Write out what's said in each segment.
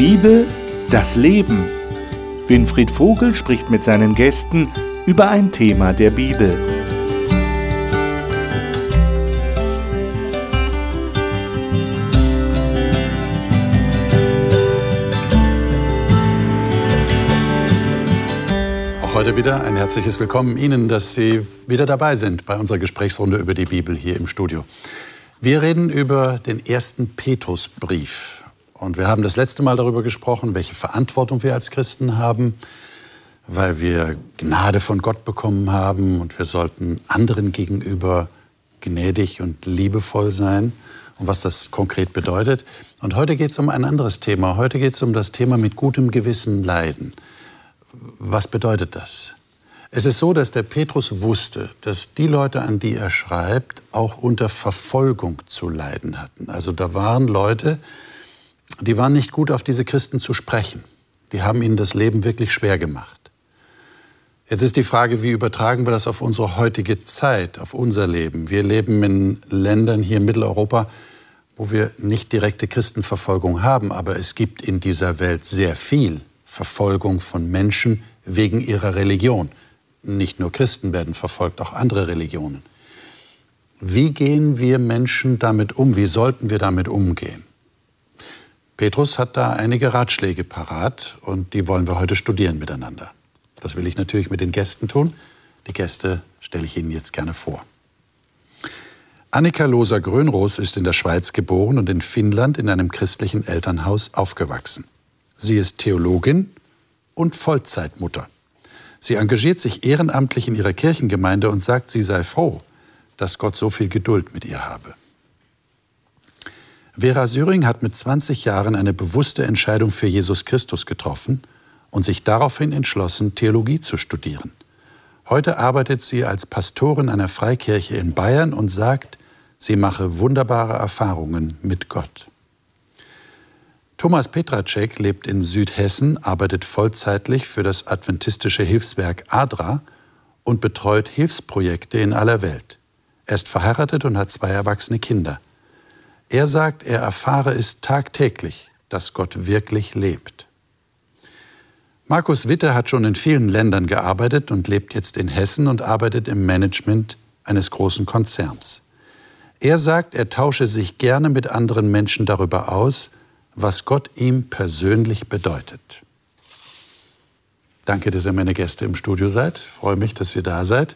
Bibel, das Leben. Winfried Vogel spricht mit seinen Gästen über ein Thema der Bibel. Auch heute wieder ein herzliches Willkommen Ihnen, dass Sie wieder dabei sind bei unserer Gesprächsrunde über die Bibel hier im Studio. Wir reden über den ersten Petrusbrief. Und wir haben das letzte Mal darüber gesprochen, welche Verantwortung wir als Christen haben, weil wir Gnade von Gott bekommen haben und wir sollten anderen gegenüber gnädig und liebevoll sein und was das konkret bedeutet. Und heute geht es um ein anderes Thema. Heute geht es um das Thema mit gutem Gewissen leiden. Was bedeutet das? Es ist so, dass der Petrus wusste, dass die Leute, an die er schreibt, auch unter Verfolgung zu leiden hatten. Also da waren Leute, die waren nicht gut auf diese Christen zu sprechen. Die haben ihnen das Leben wirklich schwer gemacht. Jetzt ist die Frage, wie übertragen wir das auf unsere heutige Zeit, auf unser Leben? Wir leben in Ländern hier in Mitteleuropa, wo wir nicht direkte Christenverfolgung haben, aber es gibt in dieser Welt sehr viel Verfolgung von Menschen wegen ihrer Religion nicht nur Christen werden verfolgt, auch andere Religionen. Wie gehen wir Menschen damit um? Wie sollten wir damit umgehen? Petrus hat da einige Ratschläge parat und die wollen wir heute studieren miteinander. Das will ich natürlich mit den Gästen tun. Die Gäste stelle ich Ihnen jetzt gerne vor. Annika Loser-Grönroos ist in der Schweiz geboren und in Finnland in einem christlichen Elternhaus aufgewachsen. Sie ist Theologin und Vollzeitmutter. Sie engagiert sich ehrenamtlich in ihrer Kirchengemeinde und sagt, sie sei froh, dass Gott so viel Geduld mit ihr habe. Vera Syring hat mit 20 Jahren eine bewusste Entscheidung für Jesus Christus getroffen und sich daraufhin entschlossen, Theologie zu studieren. Heute arbeitet sie als Pastorin einer Freikirche in Bayern und sagt, sie mache wunderbare Erfahrungen mit Gott. Thomas Petracek lebt in Südhessen, arbeitet vollzeitlich für das adventistische Hilfswerk ADRA und betreut Hilfsprojekte in aller Welt. Er ist verheiratet und hat zwei erwachsene Kinder. Er sagt, er erfahre es tagtäglich, dass Gott wirklich lebt. Markus Witte hat schon in vielen Ländern gearbeitet und lebt jetzt in Hessen und arbeitet im Management eines großen Konzerns. Er sagt, er tausche sich gerne mit anderen Menschen darüber aus, was Gott ihm persönlich bedeutet. Danke, dass ihr meine Gäste im Studio seid. Ich freue mich, dass ihr da seid.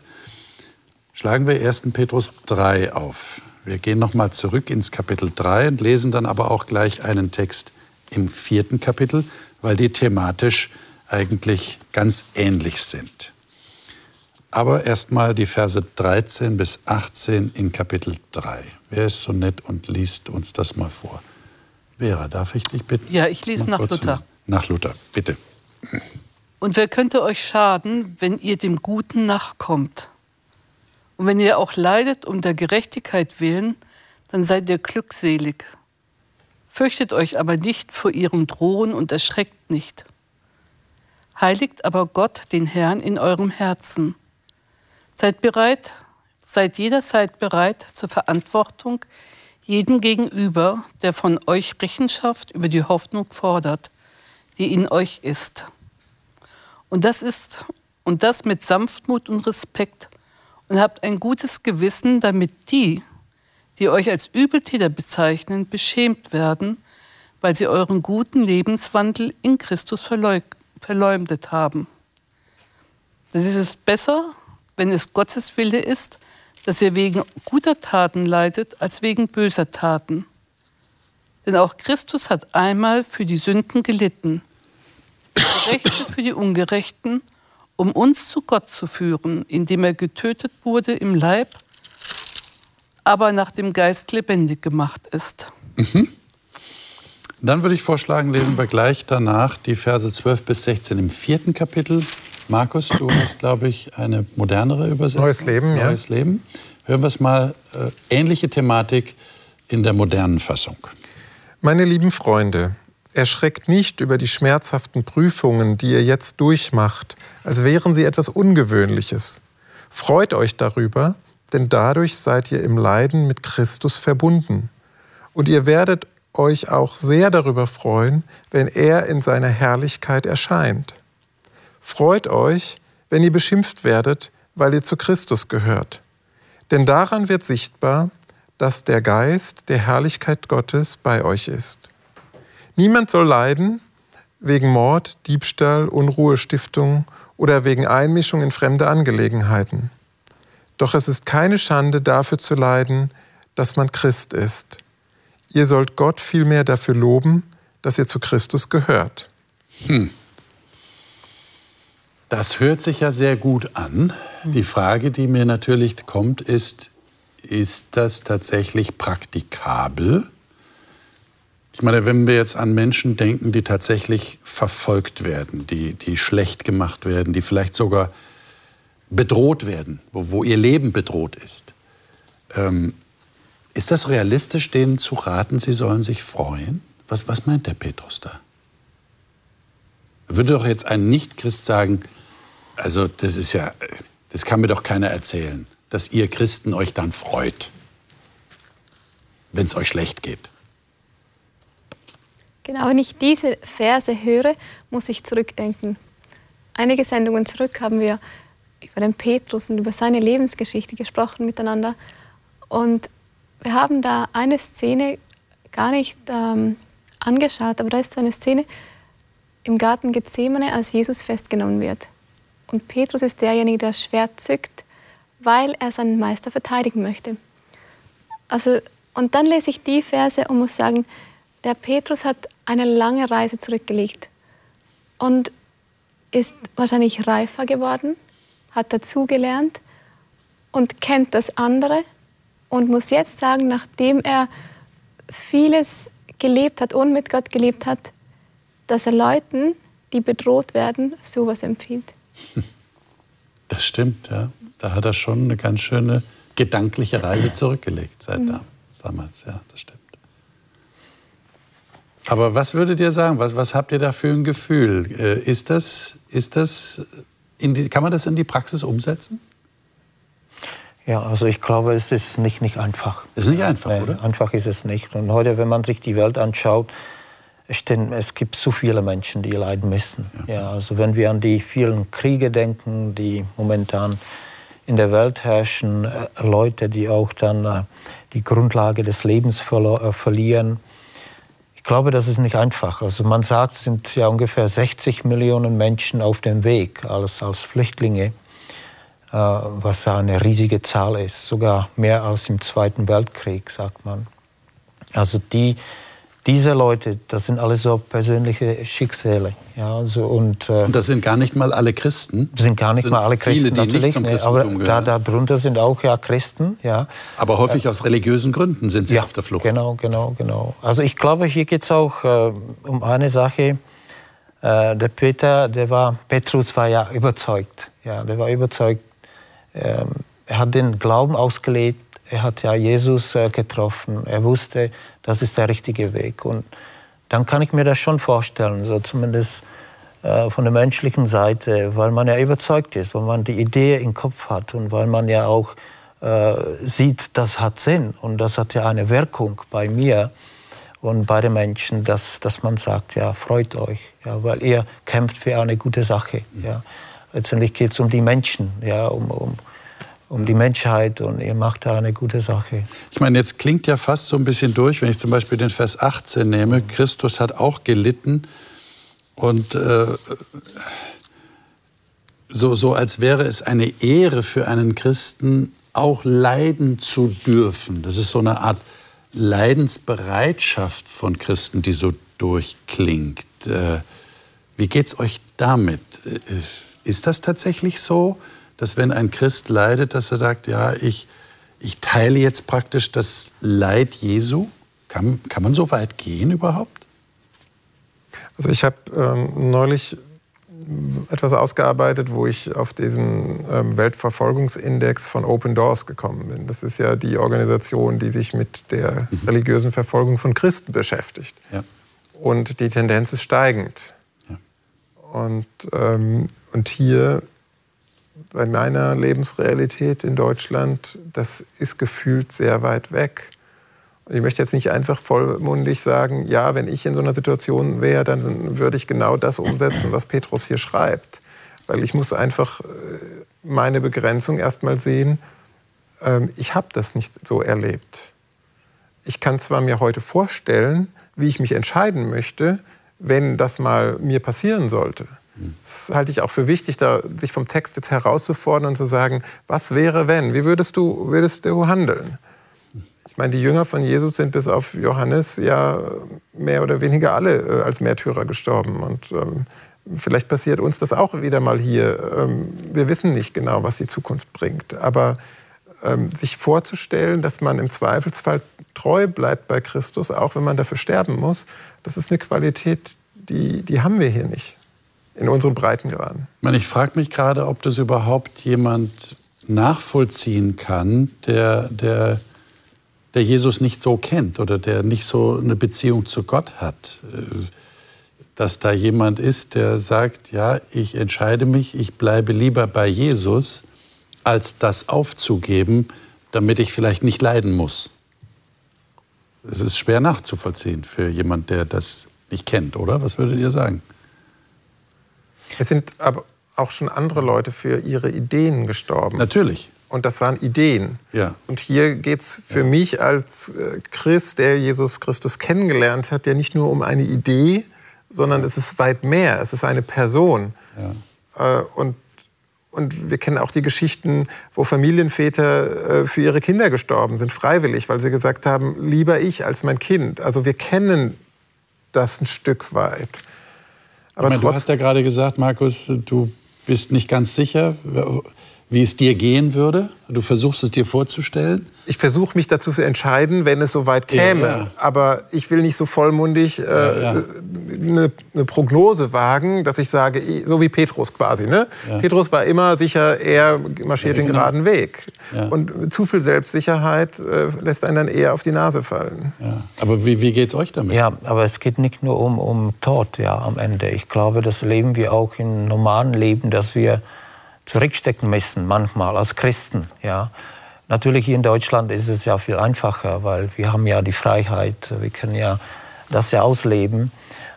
Schlagen wir 1. Petrus 3 auf. Wir gehen nochmal zurück ins Kapitel 3 und lesen dann aber auch gleich einen Text im vierten Kapitel, weil die thematisch eigentlich ganz ähnlich sind. Aber erstmal die Verse 13 bis 18 in Kapitel 3. Wer ist so nett und liest uns das mal vor? Vera, darf ich dich bitten? Ja, ich lese nach Luther. Nach Luther, bitte. Und wer könnte euch schaden, wenn ihr dem Guten nachkommt? Und wenn ihr auch leidet um der Gerechtigkeit willen, dann seid ihr glückselig. Fürchtet euch aber nicht vor ihrem Drohen und erschreckt nicht. Heiligt aber Gott, den Herrn, in eurem Herzen. Seid bereit, seid jederzeit bereit zur Verantwortung, jedem gegenüber, der von euch Rechenschaft über die Hoffnung fordert, die in euch ist. Und das ist und das mit Sanftmut und Respekt und habt ein gutes Gewissen, damit die, die euch als Übeltäter bezeichnen, beschämt werden, weil sie euren guten Lebenswandel in Christus verleumdet haben. Das ist besser, wenn es Gottes Wille ist, dass ihr wegen guter Taten leidet als wegen böser Taten. Denn auch Christus hat einmal für die Sünden gelitten, der Gerechte für die Ungerechten, um uns zu Gott zu führen, indem er getötet wurde im Leib, aber nach dem Geist lebendig gemacht ist. Mhm. Dann würde ich vorschlagen, lesen wir gleich danach die Verse 12 bis 16 im vierten Kapitel Markus, du hast, glaube ich, eine modernere Übersetzung. Neues Leben, ja. Neues Leben. Hören wir es mal. Äh, ähnliche Thematik in der modernen Fassung. Meine lieben Freunde, erschreckt nicht über die schmerzhaften Prüfungen, die ihr jetzt durchmacht, als wären sie etwas Ungewöhnliches. Freut euch darüber, denn dadurch seid ihr im Leiden mit Christus verbunden. Und ihr werdet euch auch sehr darüber freuen, wenn er in seiner Herrlichkeit erscheint. Freut euch, wenn ihr beschimpft werdet, weil ihr zu Christus gehört. Denn daran wird sichtbar, dass der Geist der Herrlichkeit Gottes bei euch ist. Niemand soll leiden wegen Mord, Diebstahl, Unruhestiftung oder wegen Einmischung in fremde Angelegenheiten. Doch es ist keine Schande dafür zu leiden, dass man Christ ist. Ihr sollt Gott vielmehr dafür loben, dass ihr zu Christus gehört. Hm. Das hört sich ja sehr gut an. Die Frage, die mir natürlich kommt, ist, ist das tatsächlich praktikabel? Ich meine, wenn wir jetzt an Menschen denken, die tatsächlich verfolgt werden, die, die schlecht gemacht werden, die vielleicht sogar bedroht werden, wo, wo ihr Leben bedroht ist. Ähm, ist das realistisch, denen zu raten, sie sollen sich freuen? Was, was meint der Petrus da? Würde doch jetzt ein Nicht-Christ sagen, also das ist ja, das kann mir doch keiner erzählen, dass ihr Christen euch dann freut, wenn es euch schlecht geht. Genau, wenn ich diese Verse höre, muss ich zurückdenken. Einige Sendungen zurück haben wir über den Petrus und über seine Lebensgeschichte gesprochen miteinander. Und wir haben da eine Szene gar nicht ähm, angeschaut, aber da ist so eine Szene im Garten Gethsemane, als Jesus festgenommen wird. Und Petrus ist derjenige, der das Schwert zückt, weil er seinen Meister verteidigen möchte. Also, und dann lese ich die Verse und muss sagen, der Petrus hat eine lange Reise zurückgelegt und ist wahrscheinlich reifer geworden, hat dazugelernt und kennt das andere und muss jetzt sagen, nachdem er vieles gelebt hat und mit Gott gelebt hat, dass er Leuten, die bedroht werden, sowas empfiehlt. Das stimmt, ja. Da hat er schon eine ganz schöne gedankliche Reise zurückgelegt seit mhm. damals, ja, das stimmt. Aber was würdet ihr sagen? Was, was habt ihr da für ein Gefühl? Äh, ist das, ist das die, kann man das in die Praxis umsetzen? Ja, also ich glaube, es ist nicht, nicht einfach. Es ist nicht einfach, nee, oder? Einfach ist es nicht. Und heute, wenn man sich die Welt anschaut, es gibt zu viele Menschen, die leiden müssen. Ja. ja. also wenn wir an die vielen Kriege denken, die momentan in der Welt herrschen, äh, Leute, die auch dann äh, die Grundlage des Lebens verlieren, glaube, das ist nicht einfach. Also man sagt, es sind ja ungefähr 60 Millionen Menschen auf dem Weg, alles als Flüchtlinge, äh, was ja eine riesige Zahl ist, sogar mehr als im Zweiten Weltkrieg, sagt man. Also die diese Leute, das sind alles so persönliche Schicksale. Ja, also und, äh, und das sind gar nicht mal alle Christen? Das sind gar nicht sind mal alle Christen, viele, die natürlich. Nicht zum Christentum aber da, darunter sind auch ja Christen. Ja. Aber häufig äh, aus religiösen Gründen sind sie ja, auf der Flucht. Genau, genau, genau. Also ich glaube, hier geht es auch äh, um eine Sache. Äh, der Peter, der war, Petrus war ja überzeugt. Ja, der war überzeugt. Ähm, er hat den Glauben ausgelebt er hat ja Jesus äh, getroffen. Er wusste, das ist der richtige Weg. Und dann kann ich mir das schon vorstellen, so zumindest äh, von der menschlichen Seite, weil man ja überzeugt ist, weil man die Idee im Kopf hat und weil man ja auch äh, sieht, das hat Sinn und das hat ja eine Wirkung bei mir und bei den Menschen, dass, dass man sagt, ja, freut euch, ja, weil ihr kämpft für eine gute Sache. Ja. Letztendlich geht es um die Menschen, ja, um, um, um die Menschheit und ihr macht da eine gute Sache. Ich meine, jetzt klingt ja fast so ein bisschen durch, wenn ich zum Beispiel den Vers 18 nehme. Christus hat auch gelitten und äh, so, so als wäre es eine Ehre für einen Christen, auch leiden zu dürfen. Das ist so eine Art Leidensbereitschaft von Christen, die so durchklingt. Äh, wie geht's euch damit? Äh, ist das tatsächlich so? Dass wenn ein Christ leidet, dass er sagt, ja, ich, ich teile jetzt praktisch das Leid Jesu? Kann, kann man so weit gehen überhaupt? Also ich habe ähm, neulich etwas ausgearbeitet, wo ich auf diesen ähm, Weltverfolgungsindex von Open Doors gekommen bin. Das ist ja die Organisation, die sich mit der mhm. religiösen Verfolgung von Christen beschäftigt. Ja. Und die Tendenz ist steigend. Ja. Und, ähm, und hier bei meiner Lebensrealität in Deutschland, das ist gefühlt sehr weit weg. Ich möchte jetzt nicht einfach vollmundig sagen, ja, wenn ich in so einer Situation wäre, dann würde ich genau das umsetzen, was Petrus hier schreibt. Weil ich muss einfach äh, meine Begrenzung erstmal sehen. Ähm, ich habe das nicht so erlebt. Ich kann zwar mir heute vorstellen, wie ich mich entscheiden möchte, wenn das mal mir passieren sollte. Das halte ich auch für wichtig, da sich vom Text jetzt herauszufordern und zu sagen, was wäre wenn? Wie würdest du, würdest du handeln? Ich meine, die Jünger von Jesus sind bis auf Johannes ja mehr oder weniger alle äh, als Märtyrer gestorben. Und ähm, vielleicht passiert uns das auch wieder mal hier. Ähm, wir wissen nicht genau, was die Zukunft bringt. Aber ähm, sich vorzustellen, dass man im Zweifelsfall treu bleibt bei Christus, auch wenn man dafür sterben muss, das ist eine Qualität, die, die haben wir hier nicht in unseren Breitengraden. Ich frage mich gerade, ob das überhaupt jemand nachvollziehen kann, der, der, der Jesus nicht so kennt oder der nicht so eine Beziehung zu Gott hat. Dass da jemand ist, der sagt, ja, ich entscheide mich, ich bleibe lieber bei Jesus, als das aufzugeben, damit ich vielleicht nicht leiden muss. Es ist schwer nachzuvollziehen für jemand, der das nicht kennt, oder? Was würdet ihr sagen? Es sind aber auch schon andere Leute für ihre Ideen gestorben. Natürlich. Und das waren Ideen. Ja. Und hier geht es für ja. mich als äh, Christ, der Jesus Christus kennengelernt hat, ja nicht nur um eine Idee, sondern es ist weit mehr. Es ist eine Person. Ja. Äh, und, und wir kennen auch die Geschichten, wo Familienväter äh, für ihre Kinder gestorben sind, freiwillig, weil sie gesagt haben, lieber ich als mein Kind. Also wir kennen das ein Stück weit. Aber meine, du hast ja gerade gesagt, Markus, du bist nicht ganz sicher, wie es dir gehen würde. Du versuchst es dir vorzustellen ich versuche mich dazu zu entscheiden, wenn es soweit käme. Ja, ja. Aber ich will nicht so vollmundig äh, ja, eine, eine, Prognose wagen, dass ich sage, so wie Petrus quasi. Ne? Petrus war immer sicher, er marschiert den genau. geraden Weg. Und zu viel Selbstsicherheit äh, lässt einen dann eher auf die Nase fallen. Aber wie, wie geht es euch damit? Ja, aber es geht nicht nur um, um Tod ja, am Ende. Ich glaube, das leben wir auch im normalen Leben, dass wir zurückstecken müssen, manchmal als Christen. Ja. Natürlich hier in Deutschland ist es ja viel einfacher, weil wir haben ja die Freiheit, wir können ja das ja ausleben.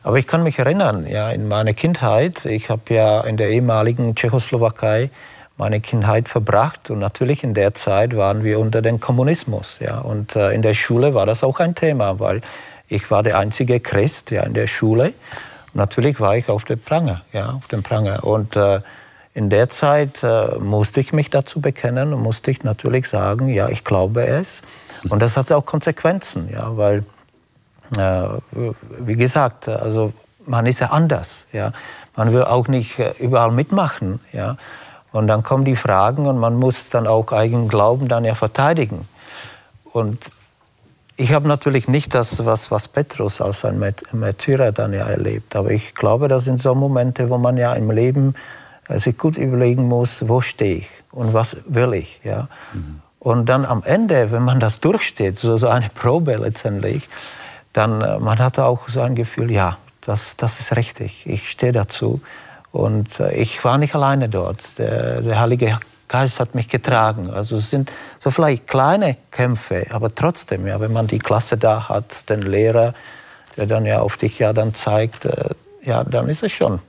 Aber ich kann mich erinnern, ja, in meiner Kindheit, ich habe ja in der ehemaligen Tschechoslowakei meine Kindheit verbracht und natürlich in der Zeit waren wir unter dem Kommunismus, ja, und äh, in der Schule war das auch ein Thema, weil ich war der einzige Christ, ja, in der Schule. Und natürlich war ich auf dem Pranger, ja, auf dem Pranger und äh, in der Zeit äh, musste ich mich dazu bekennen und musste ich natürlich sagen, ja, ich glaube es. Und das hatte auch Konsequenzen, ja, weil, äh, wie gesagt, also man ist ja anders, ja. Man will auch nicht äh, überall mitmachen, ja. Und dann kommen die Fragen und man muss dann auch eigenen Glauben dann ja verteidigen. Und ich habe natürlich nicht das, was, was Petrus als ein Märtyrer dann ja erlebt, aber ich glaube, das sind so Momente, wo man ja im Leben sich gut überlegen muss, wo stehe ich und was will ich. Ja? Mhm. Und dann am Ende, wenn man das durchsteht, so, so eine Probe letztendlich, dann äh, man hat auch so ein Gefühl, ja, das, das ist richtig, ich stehe dazu. Und äh, ich war nicht alleine dort. Der, der Heilige Geist hat mich getragen. Also es sind so vielleicht kleine Kämpfe, aber trotzdem, ja, wenn man die Klasse da hat, den Lehrer, der dann ja auf dich ja dann zeigt, äh, ja, dann ist es schon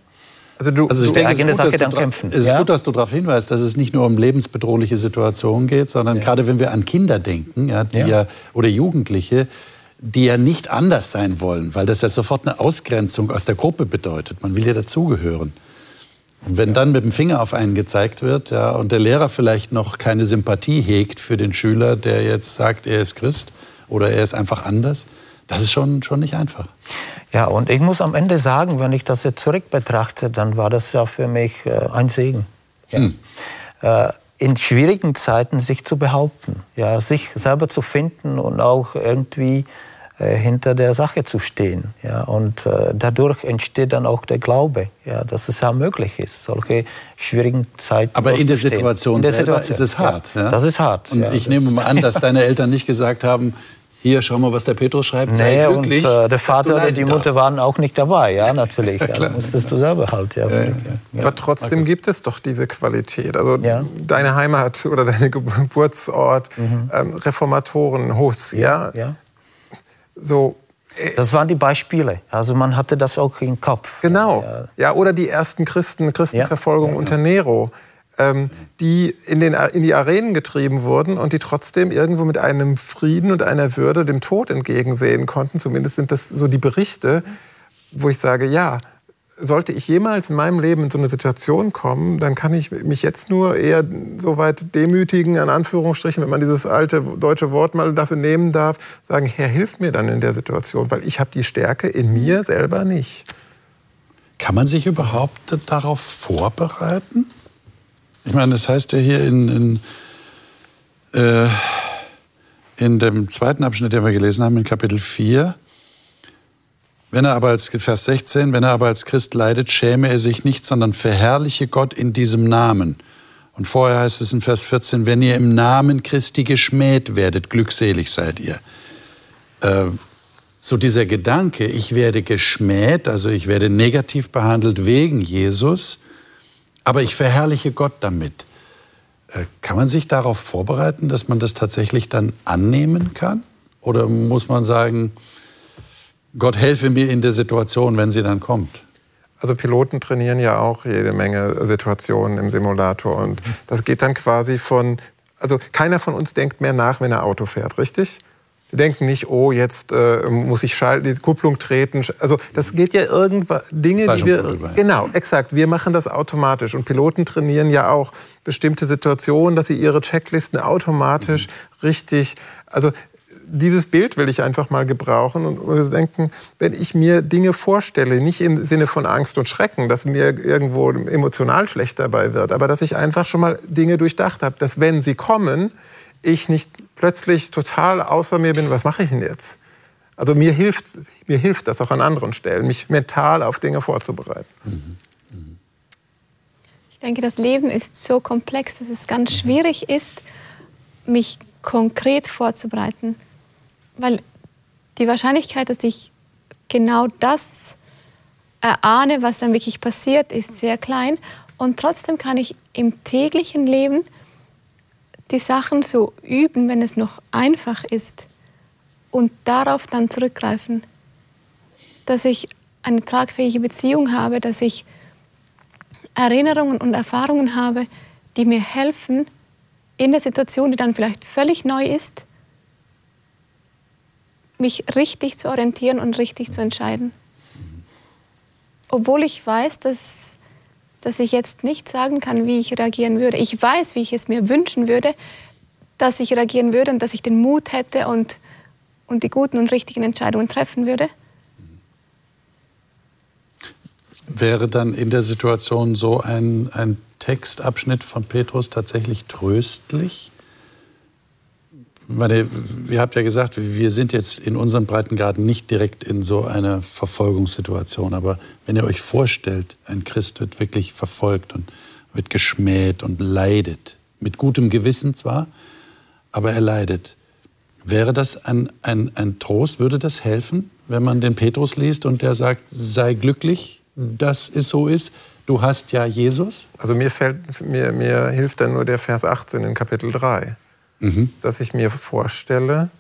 also, du, also ich denke, es ist, gut, dann kämpfen. es ist ja? gut, dass du darauf hinweist, dass es nicht nur um lebensbedrohliche Situationen geht, sondern ja. gerade wenn wir an Kinder denken ja, die ja. oder Jugendliche, die ja nicht anders sein wollen, weil das ja sofort eine Ausgrenzung aus der Gruppe bedeutet. Man will ja dazugehören. Und wenn dann mit dem Finger auf einen gezeigt wird ja, und der Lehrer vielleicht noch keine Sympathie hegt für den Schüler, der jetzt sagt, er ist Christ oder er ist einfach anders, das ist schon, schon nicht einfach. Ja, und ich muss am Ende sagen, wenn ich das jetzt zurück betrachte, dann war das ja für mich äh, ein Segen. Ja. Hm. Äh, in schwierigen Zeiten sich zu behaupten, ja, sich selber zu finden und auch irgendwie äh, hinter der Sache zu stehen. Ja, und äh, dadurch entsteht dann auch der Glaube, ja, dass es ja möglich ist, solche schwierigen Zeiten Aber in der Situation in der selber Situation. ist es hart. Ja, das ist hart. Und ich nehme mal an, dass deine Eltern nicht gesagt haben, hier, schau mal, was der Petrus schreibt. Sei nee, glücklich. Und, äh, der Vater und die Mutter darfst. waren auch nicht dabei, ja, natürlich. ja, ja, musstest du selber halt, ja. ja, ja. Aber trotzdem gibt es doch diese Qualität. Also deine Heimat oder dein Geburtsort, mhm. ähm, Reformatoren, Hus, ja. so das waren die Beispiele. Also man hatte das auch im Kopf. Genau. Ja, oder die ersten Christen, Christenverfolgung ja. unter Nero, ähm, die in, den, in die Arenen getrieben wurden und die trotzdem irgendwo mit einem Frieden und einer Würde dem Tod entgegensehen konnten. Zumindest sind das so die Berichte, wo ich sage, ja, sollte ich jemals in meinem Leben in so eine Situation kommen, dann kann ich mich jetzt nur eher so weit demütigen, an Anführungsstrichen, wenn man dieses alte deutsche Wort mal dafür nehmen darf, sagen, Herr, hilf mir dann in der Situation, weil ich habe die Stärke in mir selber nicht. Kann man sich überhaupt darauf vorbereiten? Ich meine, das heißt ja hier in, in, äh, in dem zweiten Abschnitt, den wir gelesen haben, in Kapitel 4, wenn er aber als, Vers 16, wenn er aber als Christ leidet, schäme er sich nicht, sondern verherrliche Gott in diesem Namen. Und vorher heißt es in Vers 14, wenn ihr im Namen Christi geschmäht werdet, glückselig seid ihr. Äh, so dieser Gedanke, ich werde geschmäht, also ich werde negativ behandelt wegen Jesus, aber ich verherrliche Gott damit. Äh, kann man sich darauf vorbereiten, dass man das tatsächlich dann annehmen kann? Oder muss man sagen, Gott helfe mir in der Situation, wenn sie dann kommt. Also Piloten trainieren ja auch jede Menge Situationen im Simulator und das geht dann quasi von, also keiner von uns denkt mehr nach, wenn er Auto fährt, richtig? Wir denken nicht, oh, jetzt äh, muss ich schalten, die Kupplung treten. Also das geht ja irgendwas, Dinge, die wir, genau, exakt, wir machen das automatisch. Und Piloten trainieren ja auch bestimmte Situationen, dass sie ihre Checklisten automatisch mhm. richtig, also dieses Bild will ich einfach mal gebrauchen und denken, wenn ich mir Dinge vorstelle, nicht im Sinne von Angst und Schrecken, dass mir irgendwo emotional schlecht dabei wird, aber dass ich einfach schon mal Dinge durchdacht habe, dass wenn sie kommen, ich nicht plötzlich total außer mir bin, was mache ich denn jetzt? Also mir hilft, mir hilft das auch an anderen Stellen, mich mental auf Dinge vorzubereiten. Ich denke, das Leben ist so komplex, dass es ganz schwierig ist, mich konkret vorzubereiten weil die Wahrscheinlichkeit, dass ich genau das erahne, was dann wirklich passiert, ist sehr klein. Und trotzdem kann ich im täglichen Leben die Sachen so üben, wenn es noch einfach ist und darauf dann zurückgreifen, dass ich eine tragfähige Beziehung habe, dass ich Erinnerungen und Erfahrungen habe, die mir helfen, in der Situation, die dann vielleicht völlig neu ist, mich richtig zu orientieren und richtig zu entscheiden. Obwohl ich weiß, dass, dass ich jetzt nicht sagen kann, wie ich reagieren würde. Ich weiß, wie ich es mir wünschen würde, dass ich reagieren würde und dass ich den Mut hätte und, und die guten und richtigen Entscheidungen treffen würde. Wäre dann in der Situation so ein, ein Textabschnitt von Petrus tatsächlich tröstlich? Meine, ihr habt ja gesagt, wir sind jetzt in unserem Breitengraden nicht direkt in so einer Verfolgungssituation. Aber wenn ihr euch vorstellt, ein Christ wird wirklich verfolgt und wird geschmäht und leidet, mit gutem Gewissen zwar, aber er leidet. Wäre das ein, ein, ein Trost? Würde das helfen, wenn man den Petrus liest und der sagt, sei glücklich, dass es so ist? Du hast ja Jesus? Also mir, fällt, mir, mir hilft dann nur der Vers 18 in Kapitel 3 mhm. dass ich mir vorstelle,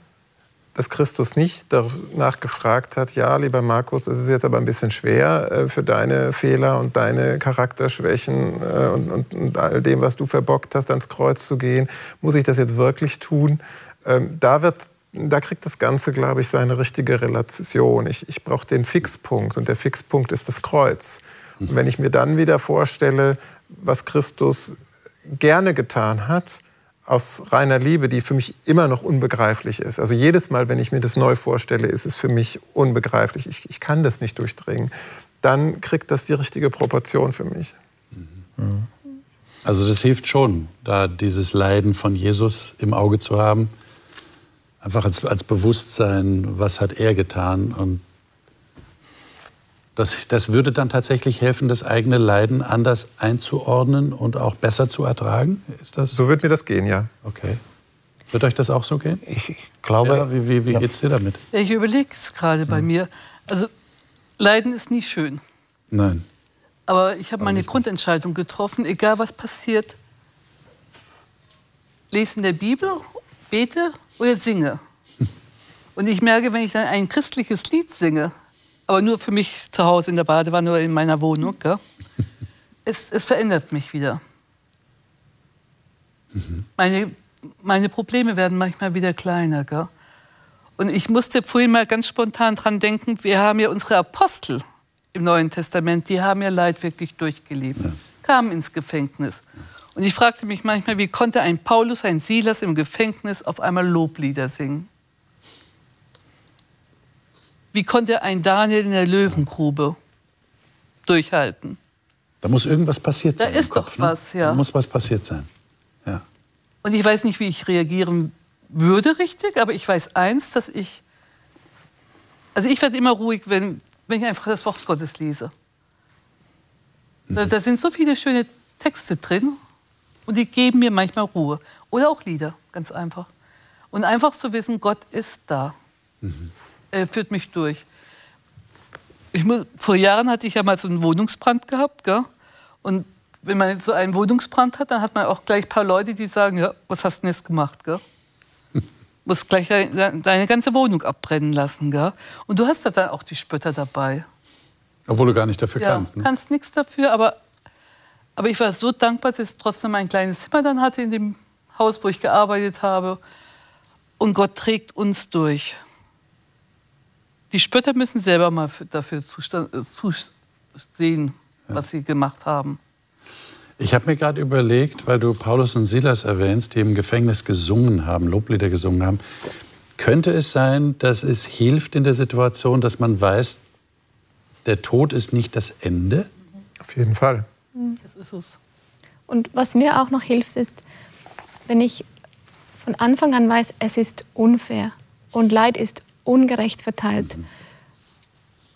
dass Christus nicht danach gefragt hat, ja, lieber Markus, es ist jetzt aber ein bisschen schwer äh, für deine Fehler und deine Charakterschwächen äh, und, und, und, all dem, was du verbockt hast, ans Kreuz zu gehen. Muss ich das jetzt wirklich tun? Ähm, da wird da kriegt das Ganze, glaube ich, seine richtige Relation. Ich, ich brauche den Fixpunkt und der Fixpunkt ist das Kreuz. Und wenn ich mir dann wieder vorstelle, was Christus gerne getan hat, aus reiner Liebe, die für mich immer noch unbegreiflich ist. Also jedes Mal, wenn ich mir das neu vorstelle, ist es für mich unbegreiflich. Ich, ich kann das nicht durchdringen. Dann kriegt das die richtige Proportion für mich. Also das hilft schon, da dieses Leiden von Jesus im Auge zu haben. Einfach als, als Bewusstsein, was hat er getan und das, das würde dann tatsächlich helfen, das eigene Leiden anders einzuordnen und auch besser zu ertragen? Ist das? So würde mir das gehen, ja. Okay. Wird euch das auch so gehen? Ich glaube. Ja, wie wie, wie ja. geht's dir damit? Ich überlege es gerade bei mir. Also, Leiden ist nie schön. Nein. Aber ich habe meine Grundentscheidung getroffen, egal was passiert. Lese in der Bibel, bete oder singe. Und ich merke, wenn ich dann ein christliches Lied singe, aber nur für mich zu Hause in der Badewanne oder in meiner Wohnung, es, es verändert mich wieder. Mhm. Meine, meine Probleme werden manchmal wieder kleiner. Gell? Und ich musste vorhin mal ganz spontan dran denken, wir haben ja unsere Apostel im Neuen Testament, die haben ja Leid wirklich durchgelebt, ja. kamen ins Gefängnis. Und ich fragte mich manchmal, wie konnte ein Paulus, ein Silas im Gefängnis auf einmal Loblieder singen? Wie konnte ein Daniel in der Löwengrube durchhalten? Da muss irgendwas passiert sein. Da ist Kopf, doch ne? was, ja. Da muss was passiert sein. Ja. Und ich weiß nicht, wie ich reagieren würde richtig, aber ich weiß eins, dass ich, also ich werde immer ruhig, wenn, wenn ich einfach das Wort Gottes lese. Da, da sind so viele schöne Texte drin und die geben mir manchmal Ruhe. Oder auch Lieder, ganz einfach. Und einfach zu wissen, Gott ist da. Mhm. Er führt mich durch. Ich muss, vor Jahren hatte ich ja mal so einen Wohnungsbrand gehabt. Gell? Und wenn man so einen Wohnungsbrand hat, dann hat man auch gleich ein paar Leute, die sagen, ja, was hast du denn jetzt gemacht? Gell? Muss gleich deine ganze Wohnung abbrennen lassen. Gell? Und du hast da dann auch die Spötter dabei. Obwohl du gar nicht dafür ja, kannst. Ne? kannst nichts dafür, aber, aber ich war so dankbar, dass ich trotzdem ein kleines Zimmer dann hatte in dem Haus, wo ich gearbeitet habe. Und Gott trägt uns durch. Die Spötter müssen selber mal dafür äh, zusehen, was sie gemacht haben. Ich habe mir gerade überlegt, weil du Paulus und Silas erwähnst, die im Gefängnis gesungen haben, Loblieder gesungen haben, könnte es sein, dass es hilft in der Situation, dass man weiß, der Tod ist nicht das Ende? Auf jeden Fall. Das ist es. Und was mir auch noch hilft, ist, wenn ich von Anfang an weiß, es ist unfair und Leid ist ungerecht verteilt. Mhm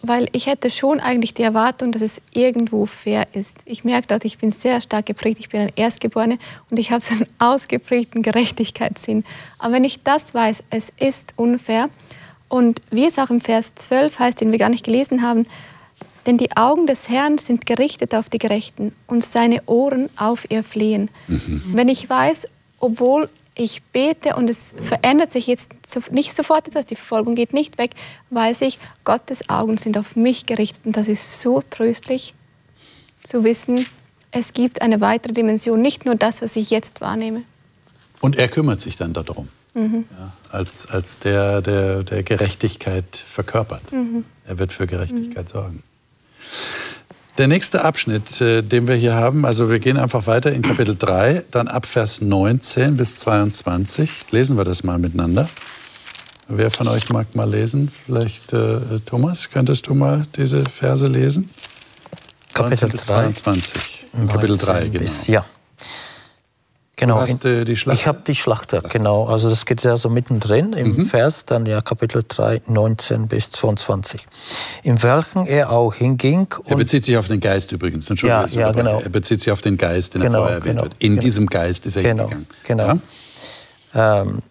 weil ich hätte schon eigentlich die Erwartung, dass es irgendwo fair ist. Ich merke dort, ich bin sehr stark geprägt, ich bin ein Erstgeborene und ich habe so einen ausgeprägten Gerechtigkeitssinn. Aber wenn ich das weiß, es ist unfair und wie es auch im Vers 12 heißt, den wir gar nicht gelesen haben, denn die Augen des Herrn sind gerichtet auf die Gerechten und seine Ohren auf ihr Flehen. Mhm. Wenn ich weiß, obwohl ich bete und es verändert sich jetzt nicht sofort etwas, die Verfolgung geht nicht weg, weiß ich, Gottes Augen sind auf mich gerichtet. Und das ist so tröstlich zu wissen, es gibt eine weitere Dimension, nicht nur das, was ich jetzt wahrnehme. Und er kümmert sich dann darum, mhm. ja, als, als der, der, der Gerechtigkeit verkörpert. Mhm. Er wird für Gerechtigkeit mhm. sorgen. Der nächste Abschnitt, äh, den wir hier haben, also wir gehen einfach weiter in Kapitel 3, dann ab Vers 19 bis 22. Lesen wir das mal miteinander. Wer von euch mag mal lesen? Vielleicht äh, Thomas, könntest du mal diese Verse lesen? Kapitel 3. 22. Kapitel 3, genau. Bis, ja. Genau. Hast äh, die Schlachter? Ich habe die Schlachter, genau. Also das geht ja so mittendrin im mhm. Vers, dann ja Kapitel 3, 19 bis 22. In welchen er auch hinging. er bezieht sich auf den Geist übrigens. Ja, ja, genau. Er bezieht sich auf den Geist, den genau, er vorher erwähnt genau, hat. In genau. diesem Geist ist er genau, hingegangen. Genau. Ja? Ähm,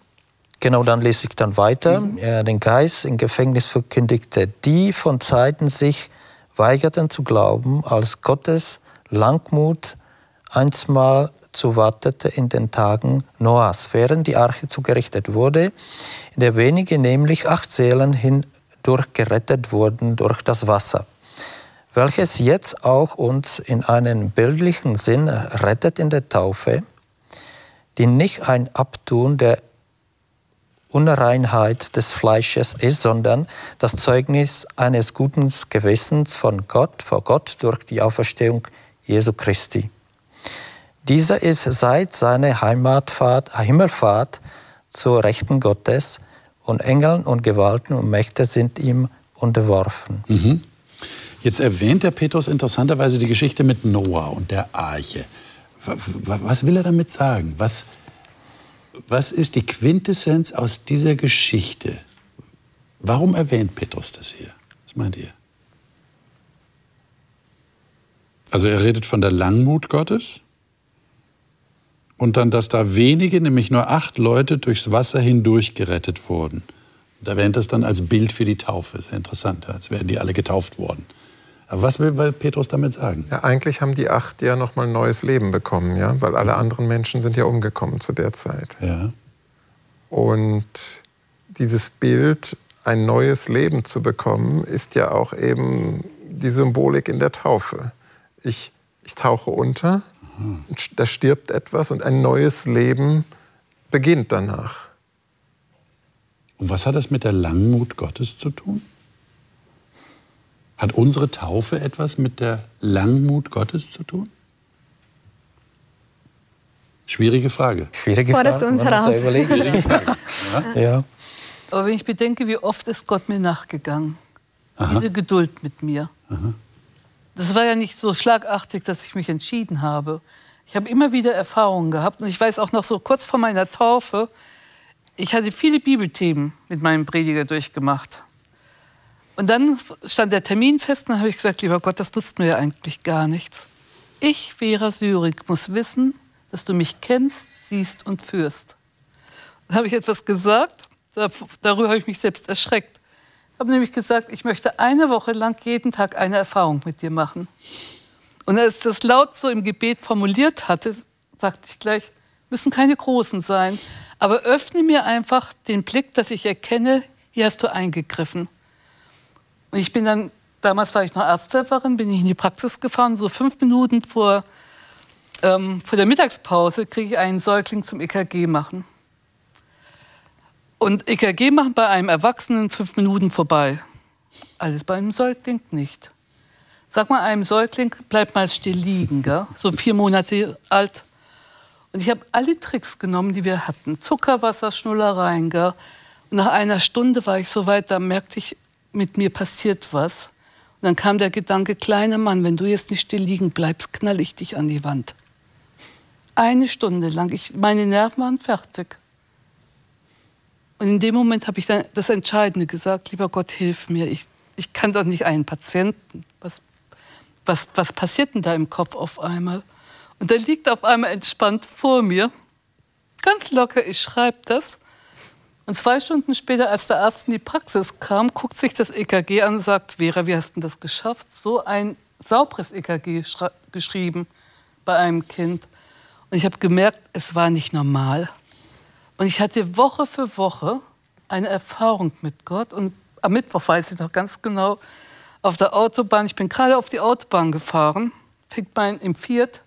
genau, dann lese ich dann weiter. Mhm. Er den Geist im Gefängnis verkündigte, die von Zeiten sich weigerten zu glauben, als Gottes Langmut einstmal zuwartete in den Tagen Noahs, während die Arche zugerichtet wurde, in der wenige, nämlich acht Seelen, hindurch gerettet wurden durch das Wasser, welches jetzt auch uns in einem bildlichen Sinn rettet in der Taufe, die nicht ein Abtun der Unreinheit des Fleisches ist, sondern das Zeugnis eines guten Gewissens von Gott, vor Gott durch die Auferstehung Jesu Christi. Dieser ist seit seiner Heimatfahrt, Himmelfahrt zur Rechten Gottes und Engeln und Gewalten und Mächte sind ihm unterworfen. Mhm. Jetzt erwähnt der Petrus interessanterweise die Geschichte mit Noah und der Arche. Was will er damit sagen? Was, was ist die Quintessenz aus dieser Geschichte? Warum erwähnt Petrus das hier? Was meint ihr? Also er redet von der Langmut Gottes und dann, dass da wenige, nämlich nur acht Leute, durchs Wasser hindurch gerettet wurden. Und erwähnt das dann als Bild für die Taufe. Sehr interessant, als wären die alle getauft worden. Aber was will Petrus damit sagen? Ja, eigentlich haben die acht ja noch mal ein neues Leben bekommen, ja, weil alle anderen Menschen sind ja umgekommen zu der Zeit. Ja. Und dieses Bild, ein neues Leben zu bekommen, ist ja auch eben die Symbolik in der Taufe. Ich, ich tauche unter. Da stirbt etwas und ein neues Leben beginnt danach. Und was hat das mit der Langmut Gottes zu tun? Hat unsere Taufe etwas mit der Langmut Gottes zu tun? Schwierige Frage. Schwierige Frage. Forderst uns heraus. Schwierige Frage. Ja. ja. Aber wenn ich bedenke, wie oft ist Gott mir nachgegangen, Aha. diese Geduld mit mir. Aha. Das war ja nicht so schlagartig, dass ich mich entschieden habe. Ich habe immer wieder Erfahrungen gehabt und ich weiß auch noch so kurz vor meiner Taufe, ich hatte viele Bibelthemen mit meinem Prediger durchgemacht. Und dann stand der Termin fest und habe ich gesagt, lieber Gott, das nutzt mir ja eigentlich gar nichts. Ich, Vera Syrik, muss wissen, dass du mich kennst, siehst und führst. Dann habe ich etwas gesagt Darüber habe ich mich selbst erschreckt. Habe nämlich gesagt, ich möchte eine Woche lang jeden Tag eine Erfahrung mit dir machen. Und als ich das laut so im Gebet formuliert hatte, sagte ich gleich, müssen keine großen sein, aber öffne mir einfach den Blick, dass ich erkenne, hier hast du eingegriffen. Und ich bin dann, damals war ich noch Arzthelferin, bin ich in die Praxis gefahren, so fünf Minuten vor, ähm, vor der Mittagspause kriege ich einen Säugling zum EKG machen. Und EKG machen bei einem Erwachsenen fünf Minuten vorbei. Alles bei einem Säugling nicht. Sag mal einem Säugling, bleib mal still liegen, gell? so vier Monate alt. Und ich habe alle Tricks genommen, die wir hatten. Zuckerwasser, Schnullereien. Gell? Und nach einer Stunde war ich so weit, da merkte ich, mit mir passiert was. Und dann kam der Gedanke, kleiner Mann, wenn du jetzt nicht still liegen bleibst, knall ich dich an die Wand. Eine Stunde lang, ich, meine Nerven waren fertig. Und in dem Moment habe ich dann das Entscheidende gesagt, lieber Gott, hilf mir. Ich, ich kann doch nicht einen Patienten. Was, was, was passiert denn da im Kopf auf einmal? Und der liegt auf einmal entspannt vor mir. Ganz locker, ich schreibe das. Und zwei Stunden später, als der Arzt in die Praxis kam, guckt sich das EKG an und sagt, Vera, wie hast du das geschafft? So ein sauberes EKG geschrieben bei einem Kind. Und ich habe gemerkt, es war nicht normal. Und ich hatte Woche für Woche eine Erfahrung mit Gott. Und am Mittwoch weiß ich noch ganz genau, auf der Autobahn, ich bin gerade auf die Autobahn gefahren, fängt mein im Fiat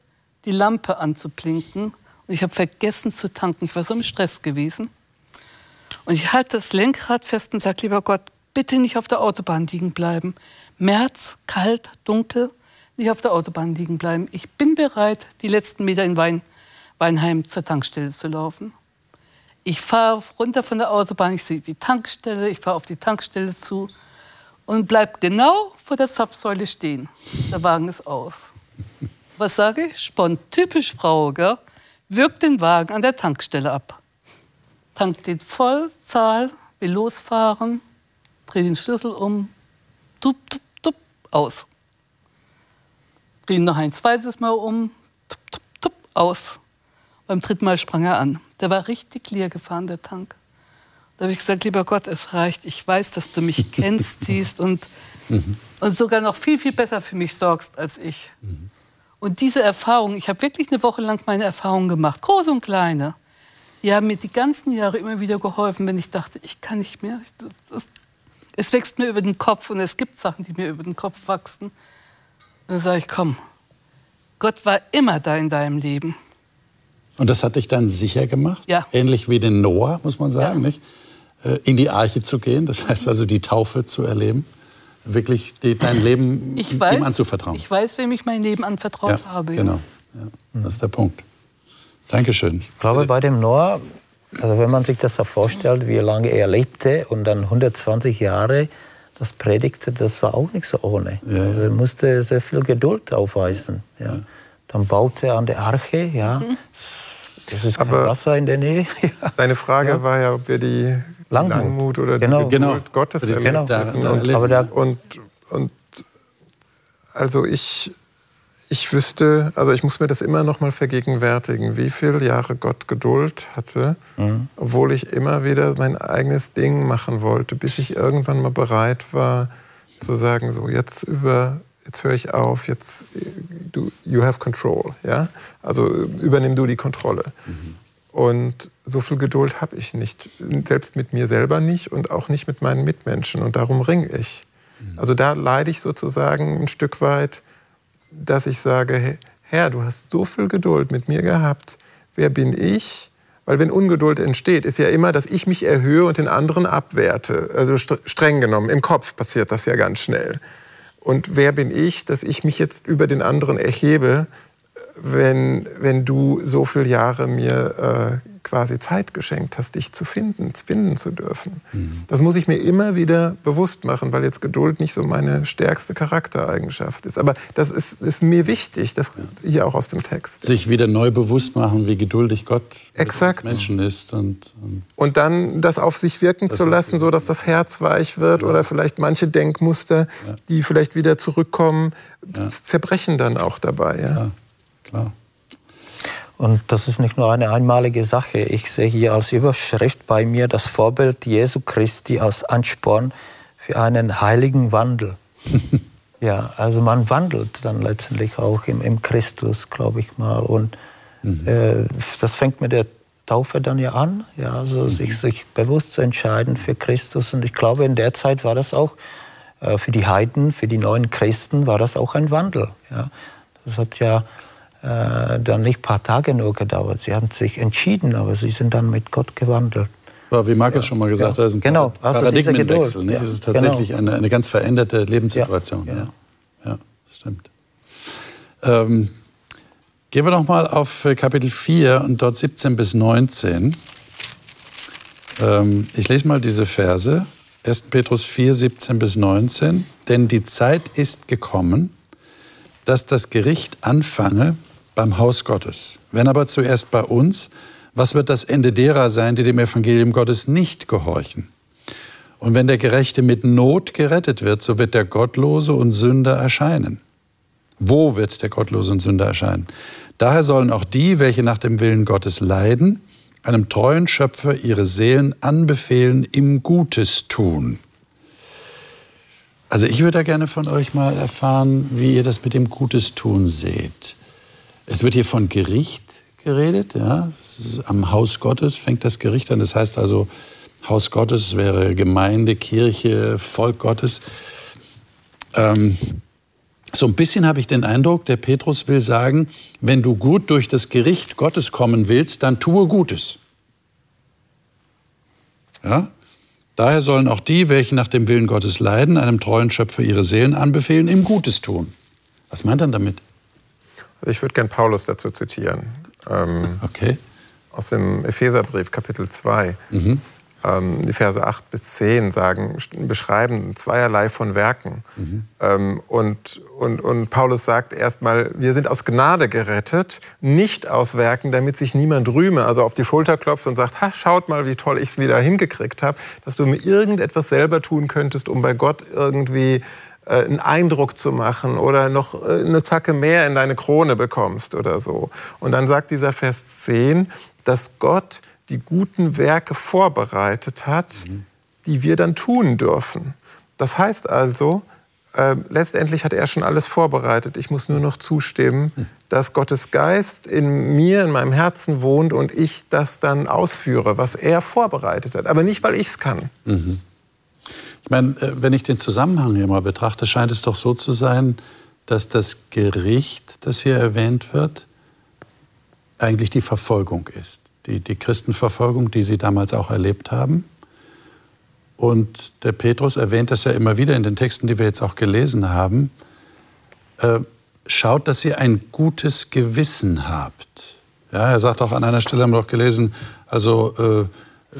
die Lampe an zu blinken. Und ich habe vergessen zu tanken. Ich war so im Stress gewesen. Und ich halte das Lenkrad fest und sage, lieber Gott, bitte nicht auf der Autobahn liegen bleiben. März, kalt, dunkel, nicht auf der Autobahn liegen bleiben. Ich bin bereit, die letzten Meter in Wein, Weinheim zur Tankstelle zu laufen. Ich fahre runter von der Autobahn, ich sehe die Tankstelle, ich fahre auf die Tankstelle zu und bleibe genau vor der Zapfsäule stehen. Der Wagen ist aus. Was sage ich? Spont, typisch Frau, gell? Wirkt den Wagen an der Tankstelle ab. Tank den voll, Zahl, will losfahren, dreh den Schlüssel um, tup, tup, tup, aus. Dreh ihn noch ein zweites Mal um, tup, tup, tup, aus. Beim dritten Mal sprang er an. Der war richtig leer gefahren, der Tank. Da habe ich gesagt, lieber Gott, es reicht. Ich weiß, dass du mich kennst, siehst und, mhm. und sogar noch viel, viel besser für mich sorgst als ich. Mhm. Und diese Erfahrung, ich habe wirklich eine Woche lang meine Erfahrungen gemacht, große und kleine. Die haben mir die ganzen Jahre immer wieder geholfen, wenn ich dachte, ich kann nicht mehr. Das, das, es wächst mir über den Kopf und es gibt Sachen, die mir über den Kopf wachsen. Dann sage ich, komm, Gott war immer da in deinem Leben. Und das hat dich dann sicher gemacht? Ja. Ähnlich wie den Noah, muss man sagen, ja. nicht? Äh, in die Arche zu gehen, das heißt also die Taufe zu erleben, wirklich die, dein Leben ich weiß, ihm anzuvertrauen. Ich weiß, wem ich mein Leben anvertraut ja, habe. Genau, ja, das ist der Punkt. Dankeschön. Ich glaube, bei dem Noah, also wenn man sich das so vorstellt, wie lange er lebte und dann 120 Jahre das predigte, das war auch nicht so ohne. Ja, also er musste sehr viel Geduld aufweisen. Ja. Dann baute er an der Arche, ja. Das ist kein Aber Wasser in der Nähe. Deine Frage ja. war ja, ob wir die Langmut, Langmut oder genau. die Geduld genau. Gottes erlebt genau. hätten. Und, und, und, und also ich, ich wüsste, also ich muss mir das immer noch mal vergegenwärtigen, wie viele Jahre Gott Geduld hatte, mhm. obwohl ich immer wieder mein eigenes Ding machen wollte, bis ich irgendwann mal bereit war zu sagen, so jetzt über jetzt höre ich auf, jetzt du, you have control, ja? Also übernimm du die Kontrolle. Mhm. Und so viel Geduld habe ich nicht, selbst mit mir selber nicht und auch nicht mit meinen Mitmenschen. Und darum ringe ich. Mhm. Also da leide ich sozusagen ein Stück weit, dass ich sage, Herr, du hast so viel Geduld mit mir gehabt. Wer bin ich? Weil wenn Ungeduld entsteht, ist ja immer, dass ich mich erhöhe und den anderen abwerte. Also streng genommen, im Kopf passiert das ja ganz schnell. Und wer bin ich, dass ich mich jetzt über den anderen erhebe, wenn, wenn du so viele Jahre mir äh, quasi Zeit geschenkt hast, dich zu finden, finden zu dürfen. Mhm. Das muss ich mir immer wieder bewusst machen, weil jetzt Geduld nicht so meine stärkste Charaktereigenschaft ist. Aber das ist, ist mir wichtig, das hier auch aus dem Text. Sich wieder neu bewusst machen, wie geduldig Gott Exakt. mit Menschen ist. Und, und, und, dann das auf sich wirken zu lassen, so dass das Herz weich wird ja. oder vielleicht manche Denkmuster, ja. die vielleicht wieder zurückkommen, ja. zerbrechen dann auch dabei. Ja, klar. Und das ist nicht nur eine einmalige Sache. Ich sehe hier als Überschrift bei mir das Vorbild Jesu Christi als Ansporn für einen heiligen Wandel. ja, also man wandelt dann letztendlich auch im, im Christus, glaube ich mal. Und mhm. äh, das fängt mit der Taufe dann ja an, ja, also mhm. sich, sich bewusst zu entscheiden für Christus. Und ich glaube, in der Zeit war das auch äh, für die Heiden, für die neuen Christen, war das auch ein Wandel. Ja. Das hat ja äh, dann nicht ein paar Tage nur gedauert. Sie haben sich entschieden, aber sie sind dann mit Gott gewandelt. Aber wie Markus ja. schon mal gesagt ja. hat, ist ein genau. also Paradigmenwechsel. Ne? Ja. Es ist tatsächlich genau. eine, eine ganz veränderte Lebenssituation. Ja, ja. stimmt. Ähm, gehen wir noch mal auf Kapitel 4 und dort 17 bis 19. Ähm, ich lese mal diese Verse. 1. Petrus 4, 17 bis 19. Denn die Zeit ist gekommen, dass das Gericht anfange beim Haus Gottes. Wenn aber zuerst bei uns, was wird das Ende derer sein, die dem Evangelium Gottes nicht gehorchen? Und wenn der Gerechte mit Not gerettet wird, so wird der Gottlose und Sünder erscheinen. Wo wird der Gottlose und Sünder erscheinen? Daher sollen auch die, welche nach dem Willen Gottes leiden, einem treuen Schöpfer ihre Seelen anbefehlen, ihm Gutes tun. Also ich würde da gerne von euch mal erfahren, wie ihr das mit dem Gutes tun seht. Es wird hier von Gericht geredet. Ja? Am Haus Gottes fängt das Gericht an. Das heißt also, Haus Gottes wäre Gemeinde, Kirche, Volk Gottes. Ähm, so ein bisschen habe ich den Eindruck, der Petrus will sagen, wenn du gut durch das Gericht Gottes kommen willst, dann tue Gutes. Ja? Daher sollen auch die, welche nach dem Willen Gottes leiden, einem treuen Schöpfer ihre Seelen anbefehlen, ihm Gutes tun. Was meint er damit? Ich würde gern Paulus dazu zitieren. Ähm, okay. Aus dem Epheserbrief, Kapitel 2. Mhm. Ähm, die Verse 8 bis 10 sagen, beschreiben zweierlei von Werken. Mhm. Ähm, und, und, und Paulus sagt erstmal, wir sind aus Gnade gerettet, nicht aus Werken, damit sich niemand rühme, also auf die Schulter klopft und sagt, ha, schaut mal, wie toll ich es wieder hingekriegt habe, dass du mir irgendetwas selber tun könntest, um bei Gott irgendwie einen Eindruck zu machen oder noch äh, eine Zacke mehr in deine Krone bekommst oder so. Und dann sagt dieser Vers 10, dass Gott die guten Werke vorbereitet hat, die wir dann tun dürfen. Das heißt also, äh, letztendlich hat er schon alles vorbereitet. Ich muss nur noch zustimmen, dass Gottes Geist in mir, in meinem Herzen wohnt und ich das dann ausführe, was er vorbereitet hat. Aber nicht, weil ich es kann. Mhm. Ich meine, äh, wenn ich den Zusammenhang hier mal betrachte, scheint es doch so zu sein, dass das Gericht, das hier erwähnt wird, eigentlich die Verfolgung ist. Die, die Christenverfolgung, die sie damals auch erlebt haben. Und der Petrus erwähnt das ja immer wieder in den Texten, die wir jetzt auch gelesen haben. Äh, schaut, dass ihr ein gutes Gewissen habt. Ja, er sagt auch an einer Stelle, haben wir auch gelesen, also äh,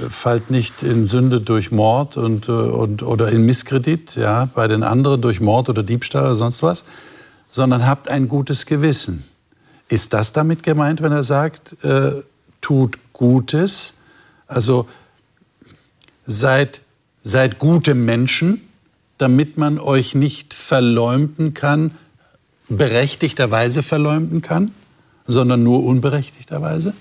fallt nicht in Sünde durch Mord und, äh, und, oder in Misskredit, ja, bei den anderen durch Mord oder Diebstahl oder sonst was, sondern habt ein gutes Gewissen. Ist das damit gemeint, wenn er sagt, äh, tut Gutes? Also seid, seid gute Menschen, damit man euch nicht verleumden kann, berechtigterweise verleumden kann, sondern nur unberechtigterweise?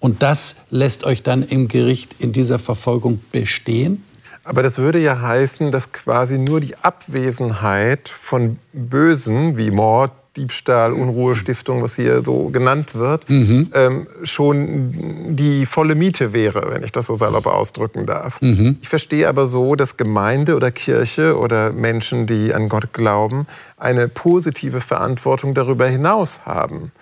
Und das lässt euch dann im Gericht in dieser Verfolgung bestehen? Aber das würde ja heißen, dass quasi nur die Abwesenheit von Bösen wie Mord, Diebstahl, Unruhestiftung, was hier so genannt wird, mhm. ähm, schon die volle Miete wäre, wenn ich das so salopp ausdrücken darf. Mhm. Ich verstehe aber so, dass Gemeinde oder Kirche oder Menschen, die an Gott glauben, eine positive Verantwortung darüber hinaus haben.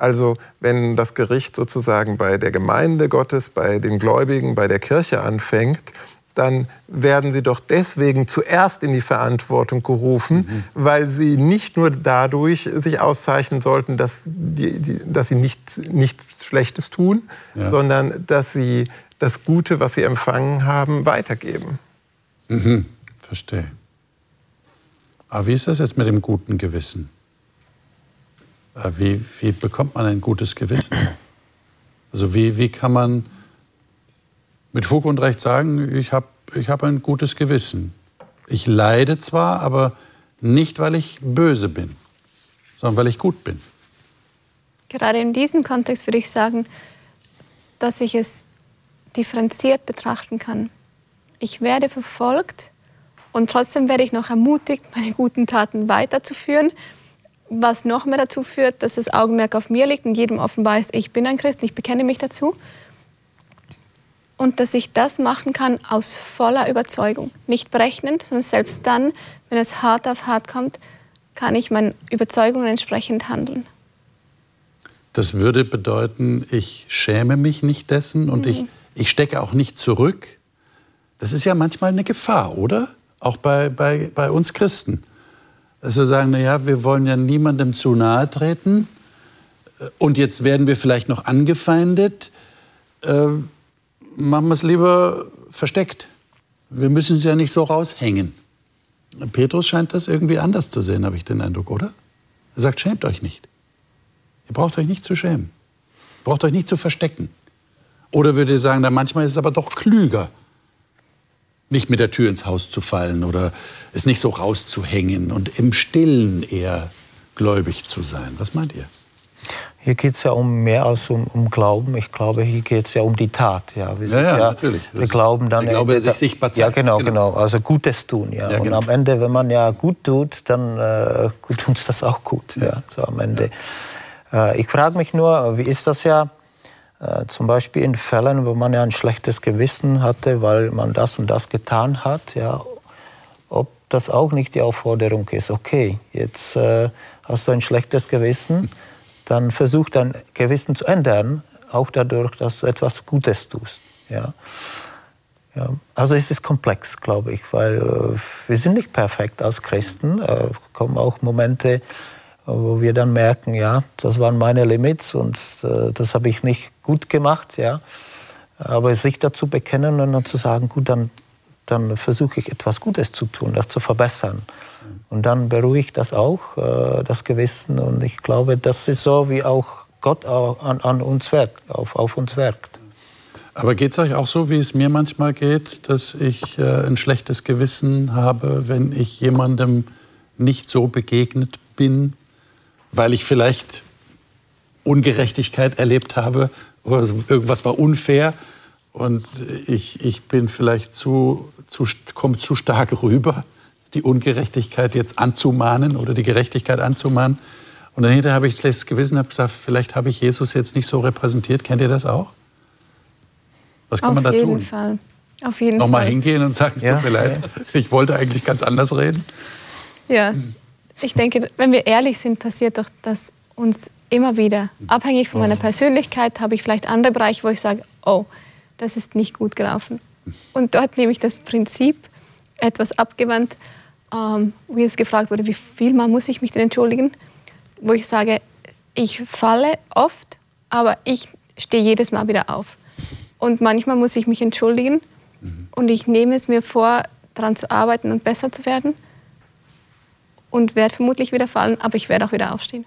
Also wenn das Gericht sozusagen bei der Gemeinde Gottes, bei den Gläubigen, bei der Kirche anfängt, dann werden sie doch deswegen zuerst in die Verantwortung gerufen, mhm. weil sie nicht nur dadurch sich auszeichnen sollten, dass, die, die, dass sie nichts, nichts Schlechtes tun, ja. sondern dass sie das Gute, was sie empfangen haben, weitergeben. Mhm. Verstehe. Aber wie ist das jetzt mit dem guten Gewissen? Äh, wie, wie bekommt man ein gutes Gewissen? Also wie, wie kann man mit Fug und Recht sagen, ich habe ich hab ein gutes Gewissen. Ich leide zwar, aber nicht, weil ich böse bin, sondern weil ich gut bin. Gerade in diesem Kontext würde ich sagen, dass ich es differenziert betrachten kann. Ich werde verfolgt und trotzdem werde ich noch ermutigt, meine guten Taten weiterzuführen, was noch mehr dazu führt, dass das Augenmerk auf mir liegt und jedem offenbar ist, ich bin ein Christ, ich bekenne mich dazu und dass ich das machen kann aus voller Überzeugung. Nicht berechnend, sondern selbst dann, wenn es hart auf hart kommt, kann ich meinen Überzeugungen entsprechend handeln. Das würde bedeuten, ich schäme mich nicht dessen und mhm. ich, ich stecke auch nicht zurück. Das ist ja manchmal eine Gefahr, oder? Auch bei, bei, bei uns Christen. Also sagen, naja, wir wollen ja niemandem zu nahe treten und jetzt werden wir vielleicht noch angefeindet. Äh, machen wir es lieber versteckt. Wir müssen es ja nicht so raushängen. Petrus scheint das irgendwie anders zu sehen, habe ich den Eindruck, oder? Er sagt, schämt euch nicht. Ihr braucht euch nicht zu schämen. Braucht euch nicht zu verstecken. Oder würde ich sagen, na, manchmal ist es aber doch klüger, nicht mit der Tür ins Haus zu fallen oder es nicht so rauszuhängen und im Stillen eher gläubig zu sein. Was meint ihr? Hier geht es ja um mehr als um, um, Glauben. Ich glaube, hier geht es ja um die Tat. Ja, wir ja, ja, ja, natürlich. Wir glauben dann. Der Glaube, sich sichtbar zeigt. Ja, genau, genau, genau. Also Gutes tun. Ja. ja genau. Und am Ende, wenn man ja gut tut, dann äh, tut uns das auch gut. Ja. so am Ende. Äh, ich frage mich nur, wie ist das ja äh, zum Beispiel in Fällen, wo man ja ein schlechtes Gewissen hatte, weil man das und das getan hat, ja, ob das auch nicht die Aufforderung ist, okay, jetzt äh, hast du ein schlechtes Gewissen dann versuch dein Gewissen zu ändern, auch dadurch, dass du etwas Gutes tust. Ja. Ja, also es ist komplex, glaube ich, weil äh, wir sind nicht perfekt als Christen. Äh, kommen auch Momente, wo wir dann merken, ja, das waren meine Limits und äh, das habe ich nicht gut gemacht. Ja. Aber sich dazu bekennen und dann zu sagen, gut, dann, dann versuche ich etwas Gutes zu tun, das zu verbessern. Und dann beruhigt das auch, äh, das Gewissen. Und ich glaube, das ist so, wie auch Gott an, an uns wirkt, auf, auf uns wirkt. Aber geht es euch auch so, wie es mir manchmal geht, dass ich äh, ein schlechtes Gewissen habe, wenn ich jemandem nicht so begegnet bin, weil ich vielleicht Ungerechtigkeit erlebt habe oder irgendwas war unfair und ich, ich bin vielleicht zu, zu, komme zu stark rüber die Ungerechtigkeit jetzt anzumahnen oder die Gerechtigkeit anzumahnen. Und dahinter habe ich schlechtes Gewissen, habe gesagt, vielleicht habe ich Jesus jetzt nicht so repräsentiert. Kennt ihr das auch? Was kann Auf man da tun? Auf jeden Fall. Auf jeden Nochmal Fall. hingehen und sagen, es ja, tut mir leid, ja. ich wollte eigentlich ganz anders reden? Ja, ich denke, wenn wir ehrlich sind, passiert doch das uns immer wieder. Abhängig von meiner Persönlichkeit habe ich vielleicht andere Bereiche, wo ich sage, oh, das ist nicht gut gelaufen. Und dort nehme ich das Prinzip etwas abgewandt ähm, wo jetzt gefragt wurde, wie viel Mal muss ich mich denn entschuldigen, wo ich sage, ich falle oft, aber ich stehe jedes Mal wieder auf. Und manchmal muss ich mich entschuldigen mhm. und ich nehme es mir vor, daran zu arbeiten und besser zu werden und werde vermutlich wieder fallen, aber ich werde auch wieder aufstehen.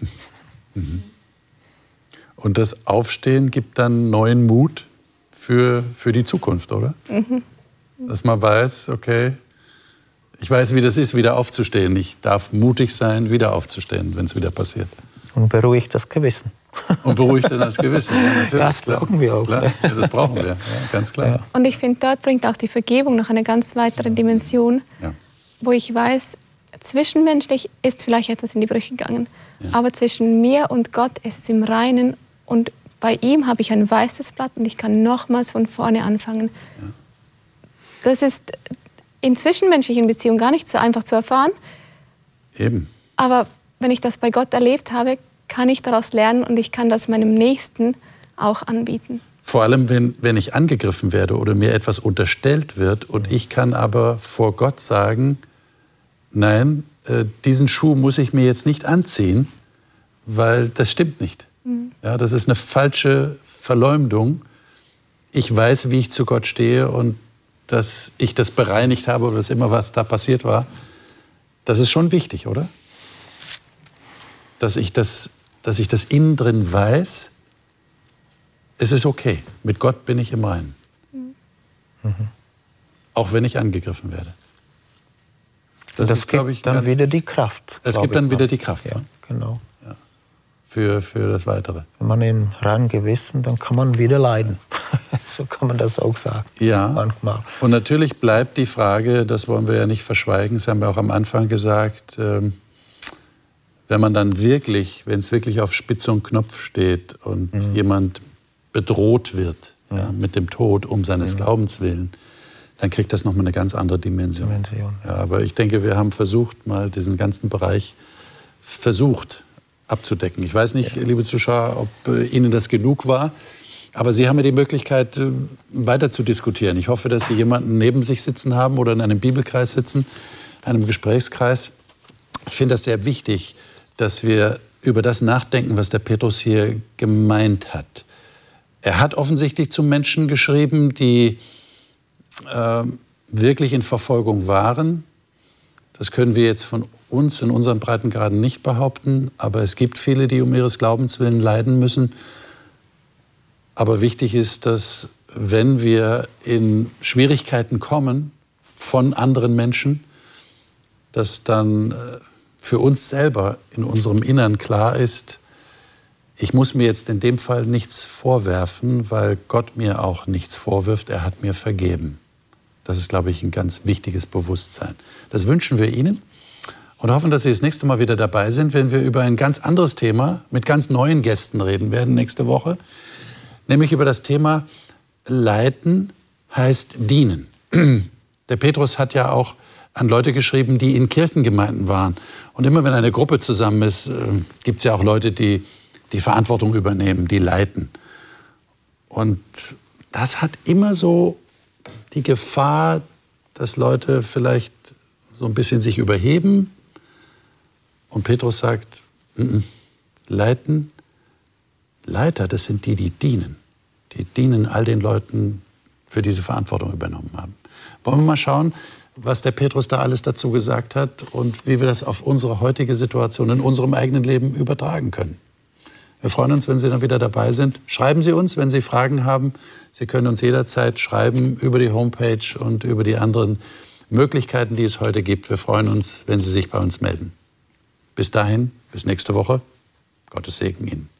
Mhm. Und das Aufstehen gibt dann neuen Mut für, für die Zukunft, oder? Mhm. Dass man weiß, okay, ich weiß, wie das ist, wieder aufzustehen. Ich darf mutig sein, wieder aufzustehen, wenn es wieder passiert. Und beruhigt das Gewissen. Und beruhigt dann das Gewissen. Ja, natürlich, das brauchen wir auch. Klar. Ja, das brauchen wir, ja, ganz klar. Ja. Und ich finde, dort bringt auch die Vergebung noch eine ganz weitere Dimension, wo ich weiß, zwischenmenschlich ist vielleicht etwas in die Brüche gegangen, ja. aber zwischen mir und Gott ist es im Reinen und bei ihm habe ich ein weißes Blatt und ich kann nochmals von vorne anfangen. Ja. Das ist in zwischenmenschlichen Beziehungen gar nicht so einfach zu erfahren. Eben. Aber wenn ich das bei Gott erlebt habe, kann ich daraus lernen und ich kann das meinem Nächsten auch anbieten. Vor allem, wenn, wenn ich angegriffen werde oder mir etwas unterstellt wird und ich kann aber vor Gott sagen, nein, äh, diesen Schuh muss ich mir jetzt nicht anziehen, weil das stimmt nicht. Mhm. Ja, das ist eine falsche Verleumdung. Ich weiß, wie ich zu Gott stehe und dass ich das bereinigt habe oder was immer, was da passiert war. Das ist schon wichtig, oder? Dass ich das, dass ich das innen drin weiß, es ist okay. Mit Gott bin ich im Reinen. Mhm. Auch wenn ich angegriffen werde. Das, das ist, gibt ich, dann wieder die Kraft. Es gibt dann wieder die Kraft. Ja, genau. Ja. Für, für das Weitere. Wenn man im reinen Gewissen, dann kann man wieder leiden. so kann man das auch sagen. Ja. Manchmal. Und natürlich bleibt die Frage, das wollen wir ja nicht verschweigen, das haben wir auch am Anfang gesagt, ähm, wenn man dann wirklich, wenn es wirklich auf Spitze und Knopf steht und mhm. jemand bedroht wird mhm. ja, mit dem Tod um seines mhm. Glaubens willen, dann kriegt das nochmal eine ganz andere Dimension. Dimension. Ja, aber ich denke, wir haben versucht, mal diesen ganzen Bereich versucht abzudecken. Ich weiß nicht, ja. liebe Zuschauer, ob äh, Ihnen das genug war. Aber Sie haben ja die Möglichkeit, äh, weiter zu diskutieren. Ich hoffe, dass Sie jemanden neben sich sitzen haben oder in einem Bibelkreis sitzen, einem Gesprächskreis. Ich finde das sehr wichtig, dass wir über das nachdenken, was der Petrus hier gemeint hat. Er hat offensichtlich zu Menschen geschrieben, die äh, wirklich in Verfolgung waren. Das können wir jetzt von uns in unseren Breitengraden nicht behaupten, aber es gibt viele, die um ihres Glaubens willen leiden müssen. Aber wichtig ist, dass wenn wir in Schwierigkeiten kommen von anderen Menschen, dass dann äh, für uns selber in unserem Innern klar ist, ich muss mir jetzt in dem Fall nichts vorwerfen, weil Gott mir auch nichts vorwirft, er hat mir vergeben. Das ist, glaube ich, ein ganz wichtiges Bewusstsein. Das wünschen wir Ihnen und hoffen, dass Sie das nächste Mal wieder dabei sind, wenn wir über ein ganz anderes Thema mit ganz neuen Gästen reden werden nächste Woche, nämlich über das Thema Leiten heißt dienen. Der Petrus hat ja auch an Leute geschrieben, die in Kirchengemeinden waren. Und immer wenn eine Gruppe zusammen ist, äh, gibt es ja auch Leute, die die Verantwortung übernehmen, die leiten. Und das hat immer so die Gefahr, dass Leute vielleicht so ein bisschen sich überheben. Und Petrus sagt, N -n, leiten, Leiter, das sind die, die dienen. Die dienen all den Leuten, für diese Verantwortung übernommen haben. Wollen wir mal schauen, was der Petrus da alles dazu gesagt hat und wie wir das auf unsere heutige Situation in unserem eigenen Leben übertragen können. Wir freuen uns, wenn Sie dann wieder dabei sind. Schreiben Sie uns, wenn Sie Fragen haben. Sie können uns jederzeit schreiben über die Homepage und über die anderen Möglichkeiten, die es heute gibt. Wir freuen uns, wenn Sie sich bei uns melden. Bis dahin, bis nächste Woche. Gottes Segen Ihnen.